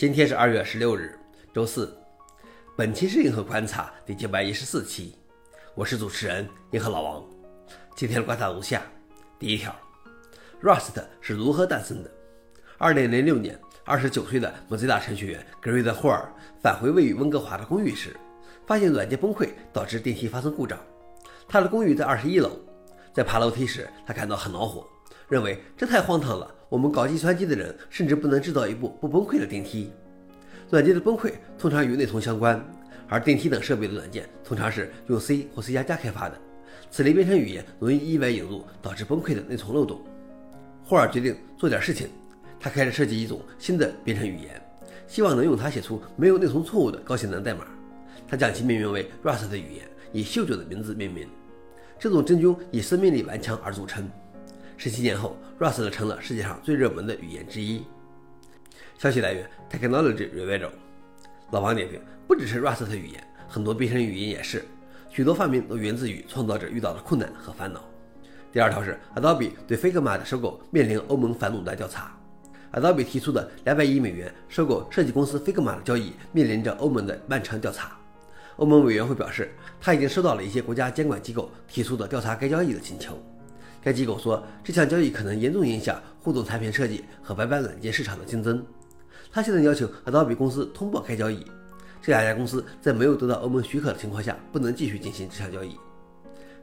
今天是二月十六日，周四。本期是银河观察第九百一十四期，我是主持人银河老王。今天的观察如下：第一条，Rust 是如何诞生的？二零零六年，二十九岁的 Mozilla 程序员格瑞德·霍尔返回位于温哥华的公寓时，发现软件崩溃导致电梯发生故障。他的公寓在二十一楼，在爬楼梯时，他感到很恼火，认为这太荒唐了。我们搞计算机的人甚至不能制造一部不崩溃的电梯。软件的崩溃通常与内存相关，而电梯等设备的软件通常是用 C 或 C 加加开发的。此类编程语言容易意外引入导致崩溃的内存漏洞。霍尔决定做点事情，他开始设计一种新的编程语言，希望能用它写出没有内存错误的高性能代码。他将其命名为 Rust 的语言，以嗅觉的名字命名。这种真菌以生命力顽强而著称。十七年后，Rust 成了世界上最热门的语言之一。消息来源：Technology Review。老王点评：不只是 Rust 的语言，很多编程语言也是。许多发明都源自于创造者遇到的困难和烦恼。第二条是，Adobe 对 Figma 的收购面临欧盟反垄断调查。Adobe 提出的两百亿美元收购设计公司 Figma 的交易面临着欧盟的漫长调查。欧盟委员会表示，他已经收到了一些国家监管机构提出的调查该交易的请求。该机构说，这项交易可能严重影响互动产品设计和白板软件市场的竞争。他现在要求 Adobe 公司通报该交易。这两家公司在没有得到欧盟许可的情况下，不能继续进行这项交易。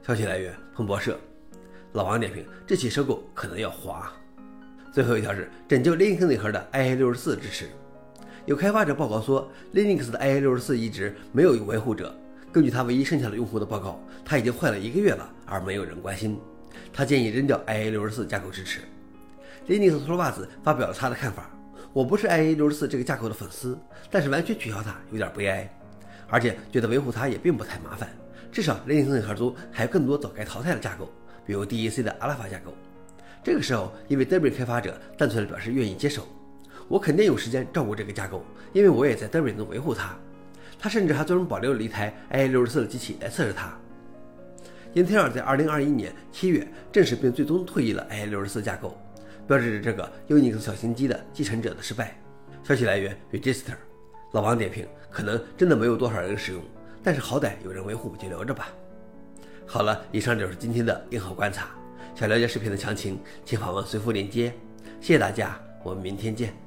消息来源：彭博社。老王点评：这起收购可能要滑。最后一条是拯救 Linux 内核的 IA64 支持。有开发者报告说，Linux 的 IA64 移植没有维护者。根据他唯一剩下的用户的报告，他已经坏了一个月了，而没有人关心。他建议扔掉 IA64 架构支持。Linux 拖把子发表了他的看法：我不是 IA64 这个架构的粉丝，但是完全取消它有点悲哀，而且觉得维护它也并不太麻烦。至少 Linux 内核中还有更多早该淘汰的架构，比如 DEC 的阿拉法架构。这个时候，一位 Debian 开发者单纯的表示愿意接手。我肯定有时间照顾这个架构，因为我也在 Debian 中维护它。他甚至还专门保留了一台 IA64 的机器来测试它。英特尔在2021年7月正式并最终退役了 IA64 架构，标志着这个 Unix 小型机的继承者的失败。消息来源：Register。老王点评：可能真的没有多少人使用，但是好歹有人维护就留着吧。好了，以上就是今天的硬核观察。想了解视频的详情，请访问随附链接。谢谢大家，我们明天见。